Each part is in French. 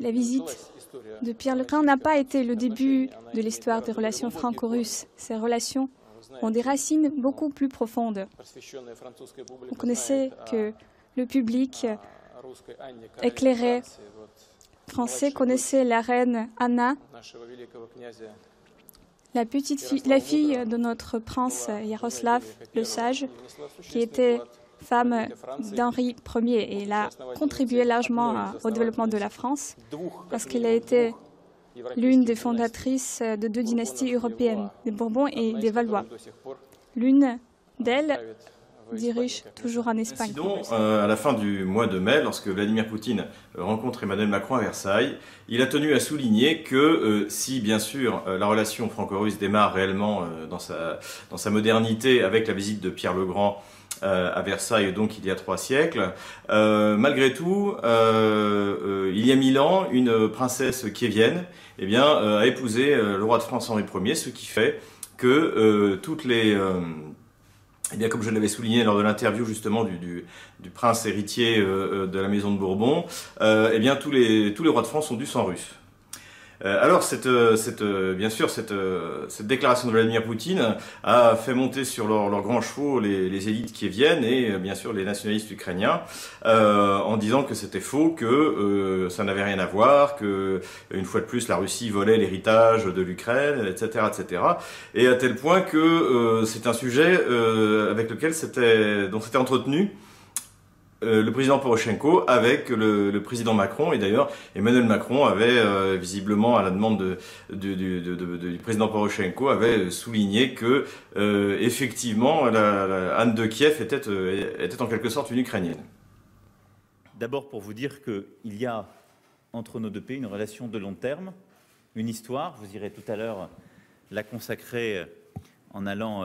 La visite de Pierre le Grand n'a pas été le début de l'histoire des relations franco-russes. Ces relations ont des racines beaucoup plus profondes. Vous connaissez que le public éclairé français connaissait la reine Anna, la, petite fille, la fille de notre prince Yaroslav le Sage, qui était femme d'Henri Ier et elle a contribué largement au développement de la France parce qu'elle a été l'une des fondatrices de deux dynasties européennes, des Bourbons et des Valois. L'une d'elles dirige toujours en Espagne. Euh, à la fin du mois de mai, lorsque Vladimir Poutine rencontre Emmanuel Macron à Versailles, il a tenu à souligner que euh, si, bien sûr, euh, la relation franco-russe démarre réellement dans, sa, dans sa modernité avec la visite de Pierre le Grand à Versailles, donc il y a trois siècles. malgré tout, il y a mille ans, une princesse kievienne eh bien, a épousé le roi de France Henri Ier, ce qui fait que toutes les eh bien, comme je l'avais souligné lors de l'interview justement du, prince héritier euh, euh, de la maison de Bourbon, euh, eh bien tous les, tous les rois de France ont du sang russe. Euh, alors, cette, euh, cette, euh, bien sûr, cette, cette déclaration de Vladimir Poutine a fait monter sur leurs leur grands chevaux les, les élites qui viennent et bien sûr les nationalistes ukrainiens en disant que c'était faux, que ça n'avait rien à voir, que une fois de plus la Russie volait l'héritage de l'Ukraine, etc., etc. Et à tel point que c'est un sujet avec lequel c'était, dont c'était entretenu euh, le président Poroshenko avec le, président Macron. Et d'ailleurs, Emmanuel Macron avait euh, visiblement, à la demande du président Poroshenko, avait souligné que euh, effectivement, Anne de Kiev était, était en quelque sorte une Ukrainienne. D'abord pour vous dire qu'il y a entre nos deux pays une relation de long terme, une histoire. Vous irez tout à l'heure la consacrer en allant,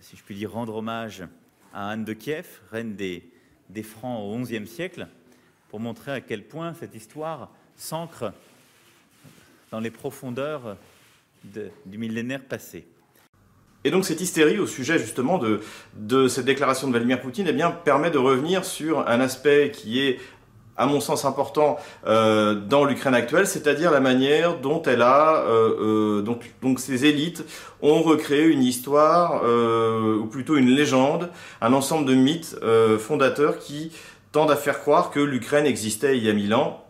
si je puis dire, rendre hommage à Anne de Kiev, reine des des Francs au XIe siècle, pour montrer à quel point cette histoire s'ancre dans les profondeurs du millénaire passé. Et donc cette hystérie au sujet justement de, de cette déclaration de Vladimir Poutine eh bien, permet de revenir sur un aspect qui est à mon sens important euh, dans l'Ukraine actuelle, c'est-à-dire la manière dont elle a, euh, euh, donc, donc ces élites ont recréé une histoire, ou plutôt une légende, un ensemble de mythes fondateurs qui tendent à faire croire que l'Ukraine existait il y a mille ans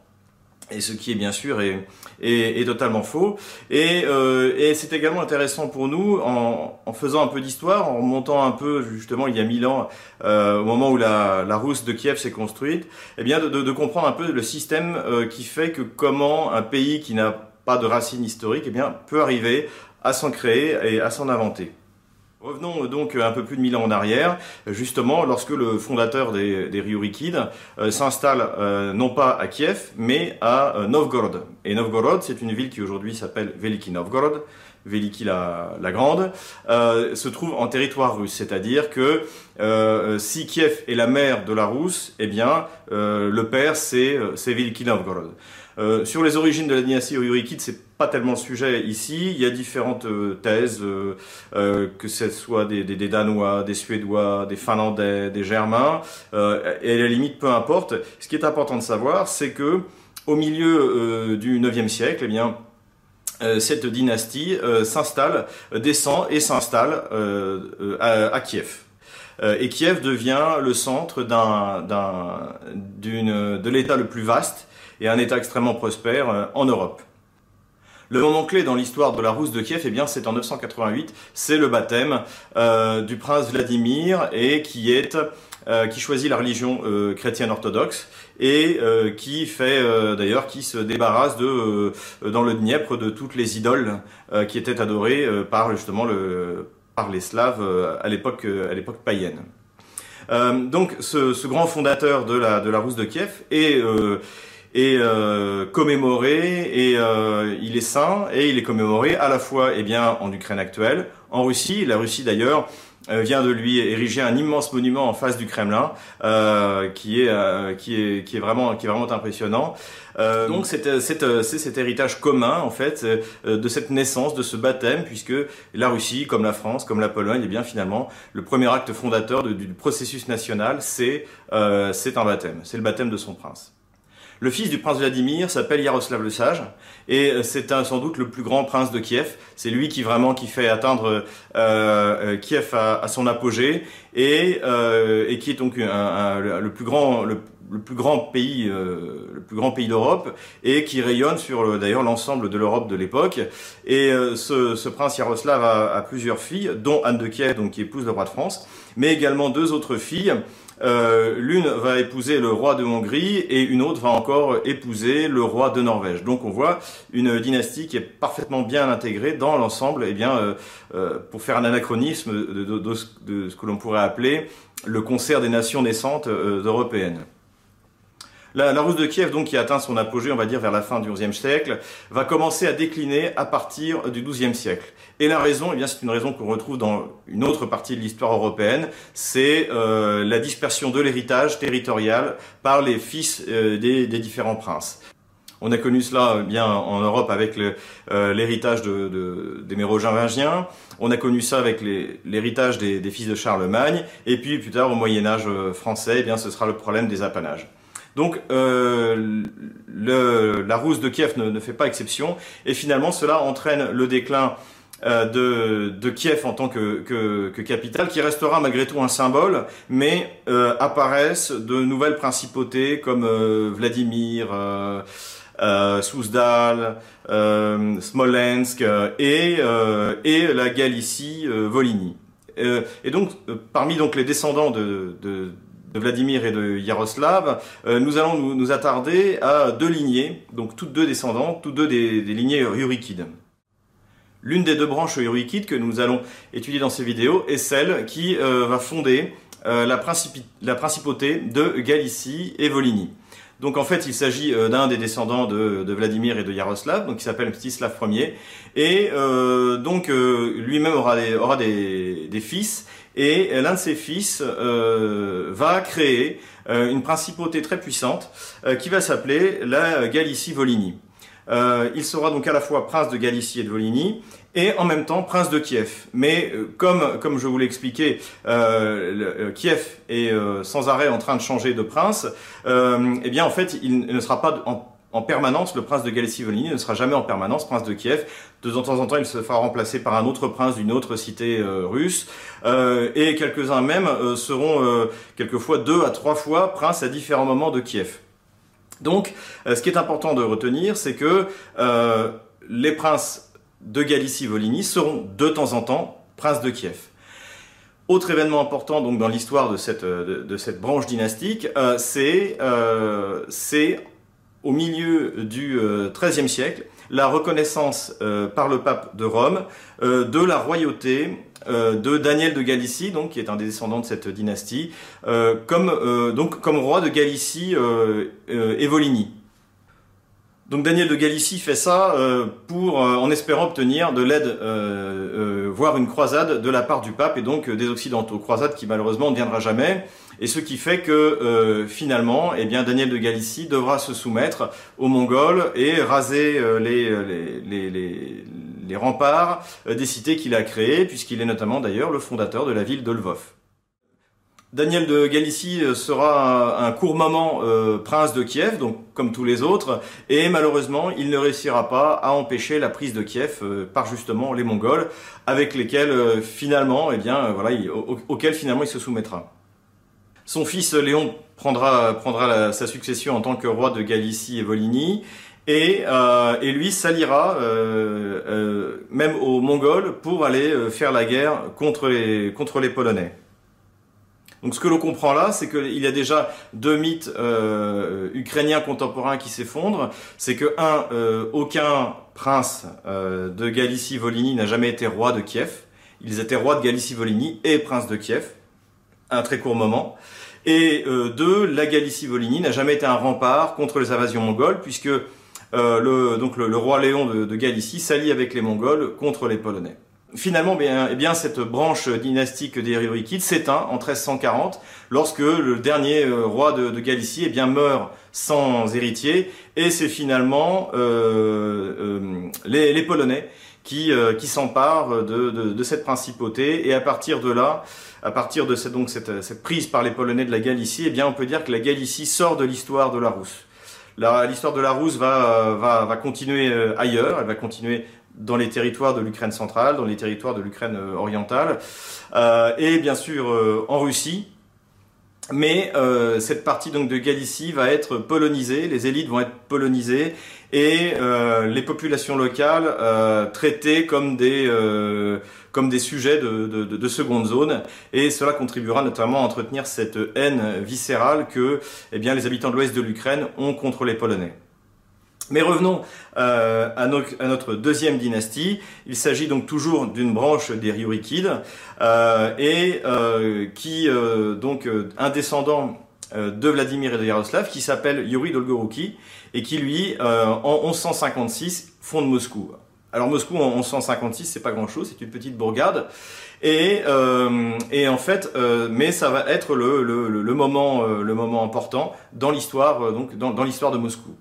et ce qui est bien sûr est, est, totalement faux. Et, euh, et c'est également intéressant pour nous, en, faisant un peu d'histoire, en remontant un peu justement il y a mille ans, euh, au moment où la, la Rousse de Kiev s'est construite, eh bien de, comprendre un peu le système euh, qui fait que comment un pays qui n'a pas de racines historiques eh bien, peut arriver à s'en créer et à s'en inventer. Revenons donc un peu plus de mille ans en arrière, justement lorsque le fondateur des, des euh, s'installe euh, non pas à Kiev, mais à euh, Novgorod. Et Novgorod, c'est une ville qui aujourd'hui s'appelle Veliki Novgorod, Veliki la, Grande, se trouve en territoire russe. C'est-à-dire que si Kiev est la mère de la Rousse, eh bien le père c'est Veliki Novgorod. Euh, sur les origines de la dynastie Ourikide, c'est pas tellement le sujet ici. Il y a différentes euh, thèses, euh, que ce soit des, des, Danois, des Suédois, des Finlandais, des Germains, et à la limite, peu importe. Ce qui est important de savoir, c'est que au milieu du IXe siècle, eh bien, cette dynastie s'installe, descend et s'installe à, à, Kiev. et Kiev devient le centre d'un, d'une, de l'État le plus vaste et un État extrêmement prospère euh, en Europe. Le moment clé dans l'histoire de la Rousse de Kiev, eh bien, c'est en 988, c'est le baptême euh, du prince Vladimir et qui est euh, qui choisit la religion chrétienne orthodoxe et qui fait d'ailleurs qui se débarrasse de dans le Dniepr de toutes les idoles qui étaient adorées par justement le par les Slaves à l'époque à l'époque païenne. donc ce, ce, grand fondateur de la de la Rousse de Kiev est est euh, commémoré et euh, il est saint et il est commémoré à la fois eh bien en Ukraine actuelle, en Russie. La Russie d'ailleurs vient de lui ériger un immense monument en face du Kremlin, qui est qui est qui est vraiment qui est vraiment impressionnant. donc c'est c'est cet héritage commun en fait de cette naissance, de ce baptême, puisque la Russie, comme la France, comme la Pologne, et eh bien finalement le premier acte fondateur du processus national, c'est un baptême, c'est le baptême de son prince. Le fils du prince Vladimir s'appelle Yaroslav le Sage et euh, c'est sans doute le plus grand prince de Kiev. C'est lui qui vraiment qui fait atteindre euh, euh Kiev à, son apogée et, qui est donc le plus grand le, plus grand pays le plus grand pays d'Europe et qui rayonne sur d'ailleurs l'ensemble de l'Europe de l'époque et ce, ce, prince Yaroslav a, a, plusieurs filles dont Anne de Kiev donc qui épouse le roi de France mais également deux autres filles euh, l'une va épouser le roi de Hongrie et une autre va encore épouser le roi de Norvège. Donc on voit une dynastie qui est parfaitement bien intégrée dans l'ensemble, et eh bien, euh, euh, pour faire un anachronisme de, ce que l'on pourrait appeler le concert des nations naissantes européennes. La, la de Kiev, donc, qui atteint son apogée, on va dire, vers la fin du XIe siècle, va commencer à décliner à partir du XIIe siècle. Et la raison, eh bien, c'est une raison qu'on retrouve dans une autre partie de l'histoire européenne, c'est euh, la dispersion de l'héritage territorial par les fils euh, des, des, différents princes. On a connu cela eh bien en Europe avec euh, l'héritage de, de, des Mérogingiens. On a connu ça avec l'héritage des, des, fils de Charlemagne. Et puis plus tard, au Moyen Âge français, eh bien, ce sera le problème des apanages. Donc euh, la rousse de Kiev ne, fait pas exception, et finalement cela entraîne le déclin euh, de, Kiev en tant que, capitale, qui restera malgré tout un symbole, mais euh, apparaissent de nouvelles principautés comme Vladimir, euh, Souzdal, Smolensk et, la Galicie, Volhynie. et donc, parmi les descendants de, de de Vladimir et de Yaroslav, euh, nous allons nous, attarder à deux lignées, donc toutes deux descendantes, toutes deux des, lignées urikides. L'une des deux branches urikides que nous allons étudier dans ces vidéos est celle qui euh, va fonder euh, la, la, principauté de Galicie et Volhynie. Donc en fait, il s'agit d'un des descendants de, Vladimir et de Yaroslav, donc qui s'appelle Mstislav Ier, et donc lui-même aura des, aura des, fils. Et l'un de ses fils euh, va créer euh, une principauté très puissante euh, qui va s'appeler la Galicie-Volhynie. il sera donc à la fois prince de Galicie et de Volhynie et en même temps prince de Kiev. Mais comme, comme je vous l'ai expliqué, Kiev est sans arrêt en train de changer de prince, eh bien en fait il ne sera pas en en permanence, le prince de Galicie-Volhynie ne sera jamais en permanence prince de Kiev. De temps en temps, il se fera remplacer par un autre prince d'une autre cité euh, russe. Euh, et quelques-uns même euh, seront quelquefois deux à trois fois princes à différents moments de Kiev. Donc, ce qui est important de retenir, c'est que les princes de Galicie-Volhynie seront de temps en temps princes de Kiev. Autre événement important donc dans l'histoire de cette, cette branche dynastique, c'est au milieu du XIIIe siècle la reconnaissance euh, par le pape de Rome euh, de la royauté euh, de Daniel de Galicie, qui est un des descendants de cette dynastie, comme comme roi de Galicie et Volhynie. Donc Daniel de Galicie fait ça pour, en espérant obtenir de l'aide, voire une croisade de la part du pape et donc des occidentaux. Croisade qui malheureusement ne viendra jamais et ce qui fait que euh, finalement, eh bien, Daniel de Galicie devra se soumettre aux Mongols et raser euh, les, les, les, les, remparts euh, des cités qu'il a créées, puisqu'il est notamment d'ailleurs le fondateur de la ville de Lvov. Daniel de Galicie sera un, court moment prince de Kiev, donc comme tous les autres, et malheureusement, il ne réussira pas à empêcher la prise de Kiev par justement les Mongols, avec lesquels finalement, eh bien, voilà, auquel finalement il se soumettra. Son fils Léon prendra, sa succession en tant que roi de Galicie et Volhynie. Et, euh, lui s'alliera euh, euh, même aux Mongols pour aller faire la guerre contre les Polonais. Donc ce que l'on comprend là, c'est qu'il y a déjà deux mythes ukrainiens contemporains qui s'effondrent. C'est que un, aucun prince de Galicie-Volhynie n'a jamais été roi de Kiev. Ils étaient rois de Galicie-Volhynie et prince de Kiev, à un très court moment. Et euh, deux, la Galicie-Volhynie n'a jamais été un rempart contre les invasions mongoles, puisque euh, le, donc le, roi Léon de, Galicie s'allie avec les Mongols contre les Polonais. Finalement, bien, eh bien, cette branche dynastique des Riorikides s'éteint en 1340 lorsque le dernier euh, roi de, Galicie eh bien, meurt sans héritier et c'est finalement euh, euh, les, Polonais qui, qui s'emparent de, cette principauté et à partir de là, à partir de cette, donc, cette, prise par les Polonais de la Galicie, eh bien, on peut dire que la Galicie sort de l'histoire de la Rousse. L'histoire de la Rousse va, va, va continuer ailleurs, elle va continuer dans les territoires de l'Ukraine centrale, dans les territoires de l'Ukraine euh, orientale, euh, et bien sûr euh, en Russie. Mais cette partie donc de Galicie va être polonisée, les élites vont être polonisées et les populations locales traitées comme des comme des sujets de, de, de, seconde zone et cela contribuera notamment à entretenir cette haine viscérale que eh bien les habitants de l'ouest de l'Ukraine ont contre les Polonais. Mais revenons euh, à, notre deuxième dynastie. Il s'agit donc toujours d'une branche des Ryurikides euh, et euh, qui donc un descendant de Vladimir et de Yaroslav qui s'appelle Yuri Dolgoruki et qui lui en 1156 fonde Moscou. Alors Moscou en 1156 c'est pas grand chose, c'est une petite bourgade et, et en fait mais ça va être le, le, le moment le moment important dans l'histoire donc dans, dans l'histoire de Moscou.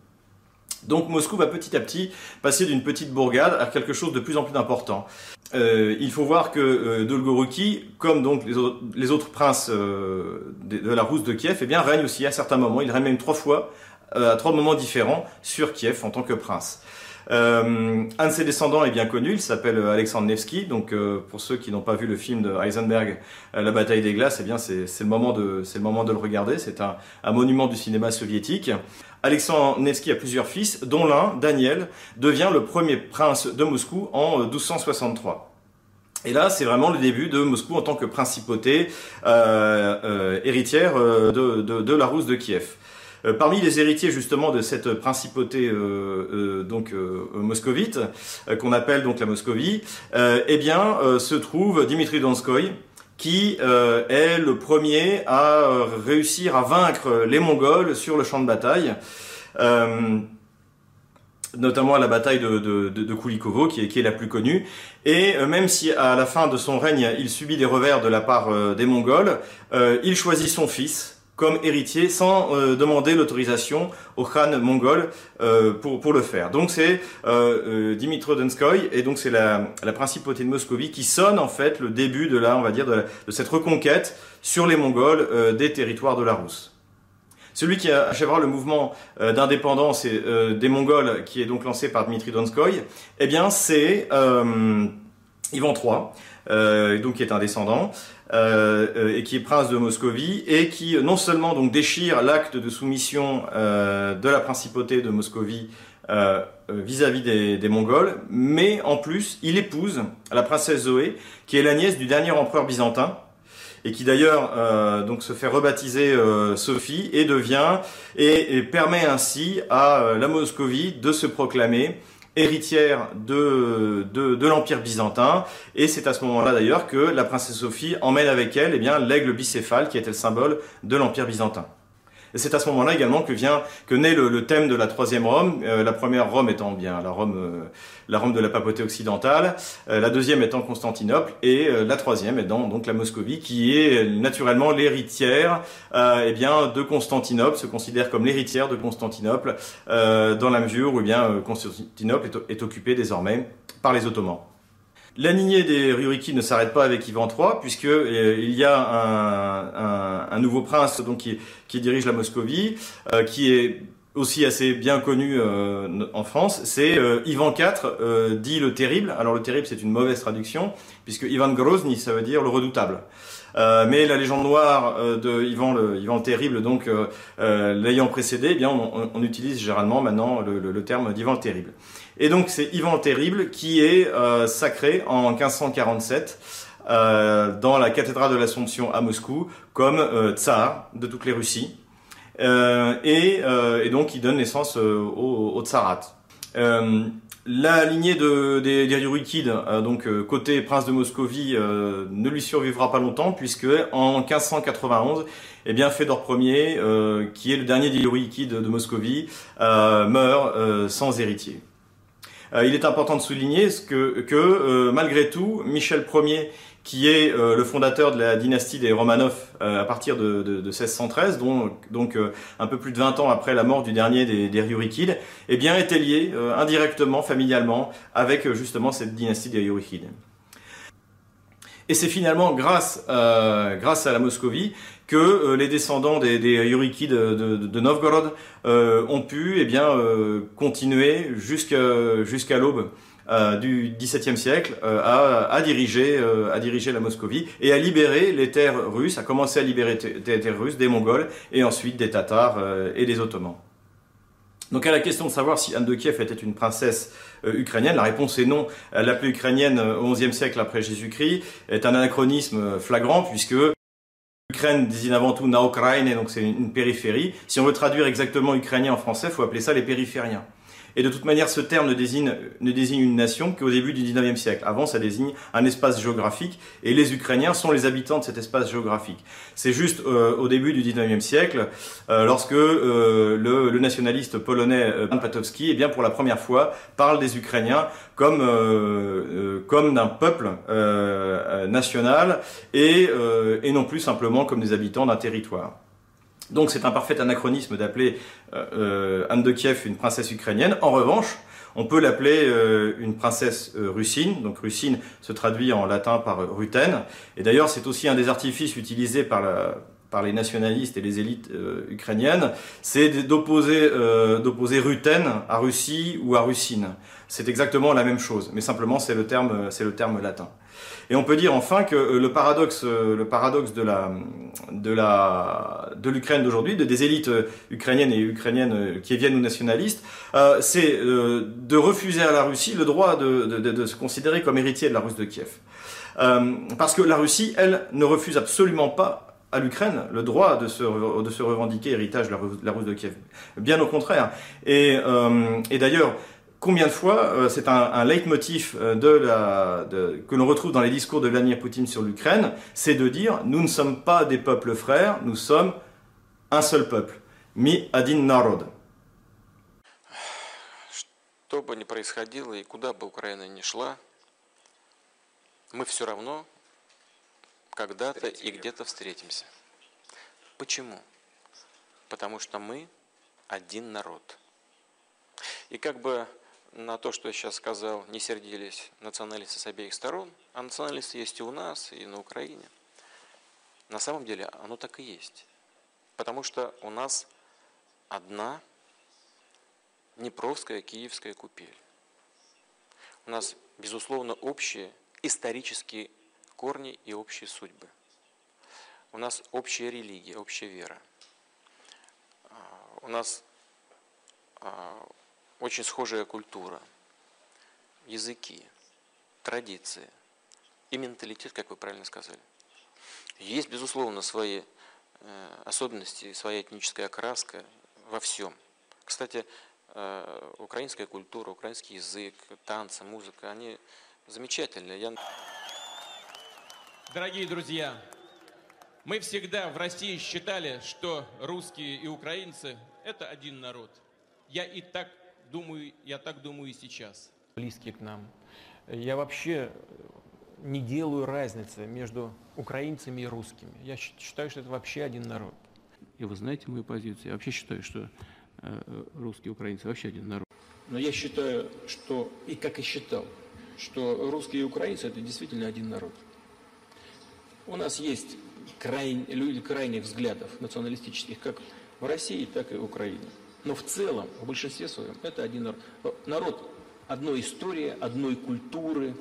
Donc Moscou va petit à petit passer d'une petite bourgade à quelque chose de plus en plus important. Euh, il faut voir que euh, Dolgoruki, comme donc les, autres, princes euh, de, la Rousse de Kiev, eh bien règne aussi à certains moments. Il règne même trois fois, à trois moments différents, sur Kiev en tant que prince. Un de ses descendants est bien connu, il s'appelle Alexandre Nevsky. Donc, pour ceux qui n'ont pas vu le film de Heisenberg, La bataille des glaces, eh bien, c'est le moment de, le regarder. C'est un, monument du cinéma soviétique. Alexandre Nevsky a plusieurs fils, dont l'un, Daniel, devient le premier prince de Moscou en 1263. Et là, c'est vraiment le début de Moscou en tant que principauté euh, euh, héritière euh, de, la Rousse de Kiev. Parmi les héritiers justement de cette principauté donc moscovite qu'on appelle donc la Moscovie, eh bien se trouve Dimitri Donskoy, qui euh, est le premier à euh, réussir à vaincre les Mongols sur le champ de bataille, euh, notamment à la bataille de, Kulikovo, qui est, la plus connue. Et même si à la fin de son règne, il subit des revers de la part des Mongols, il choisit son fils, comme héritier sans euh, demander l'autorisation au Khan mongol euh, pour, pour le faire. Donc c'est euh, Dimitro Donskoy et donc c'est la, la principauté de Moscovie qui sonne en fait le début de la, on va dire, de, cette reconquête sur les Mongols des territoires de la Rousse. Celui qui achèvera le mouvement d'indépendance des Mongols, qui est donc lancé par Dimitri Donskoy, eh bien c'est Ivan III, donc qui est un descendant, euh, euh, et qui est prince de Moscovie et qui non seulement donc déchire l'acte de soumission euh, de la principauté de Moscovie vis-à-vis des, des, Mongols, mais en plus il épouse la princesse Zoé, qui est la nièce du dernier empereur byzantin, et qui d'ailleurs euh, donc se fait rebaptiser euh, Sophie et devient et, et, permet ainsi à la Moscovie de se proclamer héritière de, de, l'Empire byzantin. Et c'est à ce moment-là d'ailleurs que la princesse Sophie emmène avec elle eh bien l'aigle bicéphale qui était le symbole de l'Empire byzantin. Et c'est à ce moment-là également que vient que naît le, thème de la troisième Rome. Euh, la première Rome étant bien la Rome, euh, la Rome de la papauté occidentale, euh, la deuxième étant Constantinople et la troisième étant donc la Moscovie, qui est naturellement l'héritière eh bien de Constantinople, se considère comme l'héritière de Constantinople dans la mesure où eh bien Constantinople est, est occupée désormais par les Ottomans. La lignée des Ryuriki ne s'arrête pas avec Ivan III, puisque euh, il y a un, nouveau prince donc qui, dirige la Moscovie, euh, qui est aussi assez bien connu euh, en France, c'est Ivan IV, dit le terrible. Alors le terrible, c'est une mauvaise traduction, puisque Ivan Grozny, ça veut dire le redoutable. mais la légende noire de Ivan le, Ivan Terrible, donc l'ayant précédé, eh bien on, utilise généralement maintenant le, le terme d'Ivan le Terrible. Et donc c'est Ivan le Terrible qui est euh, sacré en 1547 euh, dans la cathédrale de l'Assomption à Moscou comme euh, tsar de toutes les Russies. Et, et, donc il donne naissance au, au tsarat. La lignée de, des, des donc côté prince de Moscovie, ne lui survivra pas longtemps puisque en 1591, eh bien Fédor Ier, qui est le dernier des de Moscovie, meurt sans héritier. Il est important de souligner que, que malgré tout, Michel Ier qui est euh, le fondateur de la dynastie des Romanov euh, à partir de, de, de 1613, donc, euh, un peu plus de 20 ans après la mort du dernier des, des Ryurikides, eh bien était lié indirectement, familialement, avec justement cette dynastie des Ryurikides. Et c'est finalement grâce à la Moscovie que les descendants des, des Ryurikides de, Novgorod ont pu eh bien, continuer jusqu'à l'aube euh, du XVIIe siècle euh, euh, a dirigé la Moscovie et a libéré les terres russes, a commencé à libérer les terres russes des Mongols et ensuite des Tatars et des Ottomans. Donc à la question de savoir si Anne de Kiev était une princesse ukrainienne, la réponse est non. L'appelée ukrainienne au XIe siècle après Jésus-Christ est un anachronisme flagrant puisque L'Ukraine désigne avant tout na et donc c'est une périphérie. Si on veut traduire exactement ukrainien en français, il faut appeler ça les périphériens. Et de toute manière, ce terme ne désigne, ne désigne une nation qu'au début du 19e siècle. Avant, ça désigne un espace géographique, et les Ukrainiens sont les habitants de cet espace géographique. C'est juste euh, au début du 19e siècle, euh, lorsque euh, le, nationaliste polonais Pan Patowski, eh bien, pour la première fois, parle des Ukrainiens comme, comme d'un peuple national et, et non plus simplement comme des habitants d'un territoire. Donc c'est un parfait anachronisme d'appeler euh, euh, Anne de Kiev une princesse ukrainienne. En revanche, on peut l'appeler euh, une princesse russine. Donc russine se traduit en latin par rutène. Et d'ailleurs, c'est aussi un des artifices utilisés par la, par les nationalistes et les élites ukrainiennes, c'est d'opposer d'opposer Ruten à Russie ou à Russine. C'est exactement la même chose, mais simplement c'est le terme c'est le terme latin. Et on peut dire enfin que euh, le paradoxe, euh, le paradoxe de la, de la, de l'Ukraine d'aujourd'hui, de des élites euh, ukrainiennes et ukrainiennes qui viennent ou nationalistes, c'est de refuser à la Russie le droit de, de, de, se considérer comme héritier de la Russe de Kiev. parce que la Russie, elle, ne refuse absolument pas à l'Ukraine le droit de se, de se revendiquer héritage de la, la Russe de Kiev. Bien au contraire. Et, et d'ailleurs, Combien de fois, euh, c'est un, un leitmotiv euh, de la, de, que l'on retrouve dans les discours de Vladimir Poutine sur l'Ukraine, c'est de dire nous ne sommes pas des peuples frères, nous sommes un seul peuple. Mi adin narod. Что бы ни происходило и куда бы Украина ни шла, мы все равно когда-то и где-то встретимся. Почему? Потому что мы один народ. И как бы на то, что я сейчас сказал, не сердились националисты с обеих сторон, а националисты есть и у нас, и на Украине. На самом деле оно так и есть. Потому что у нас одна Днепровская, Киевская купель. У нас, безусловно, общие исторические корни и общие судьбы. У нас общая религия, общая вера. У нас очень схожая культура, языки, традиции и менталитет, как вы правильно сказали. Есть, безусловно, свои э, особенности, своя этническая окраска во всем. Кстати, э, украинская культура, украинский язык, танцы, музыка, они замечательные. Я... Дорогие друзья, мы всегда в России считали, что русские и украинцы – это один народ. Я и так думаю, я так думаю и сейчас. Близкие к нам. Я вообще не делаю разницы между украинцами и русскими. Я считаю, что это вообще один народ. И вы знаете мою позицию. Я вообще считаю, что э, русские и украинцы вообще один народ. Но я считаю, что, и как и считал, что русские и украинцы это действительно один народ. У нас есть край, люди крайних взглядов националистических, как в России, так и в Украине. Но в целом, в большинстве своем, это один народ. Народ одной истории, одной культуры,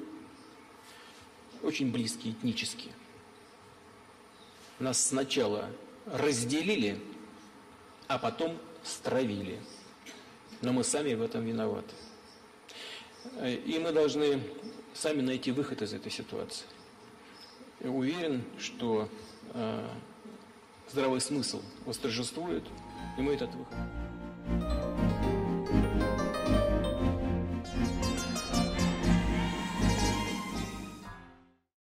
очень близкие этнически. Нас сначала разделили, а потом стравили. Но мы сами в этом виноваты. И мы должны сами найти выход из этой ситуации. Уверен, что э, здравый смысл восторжествует, и мы этот выход.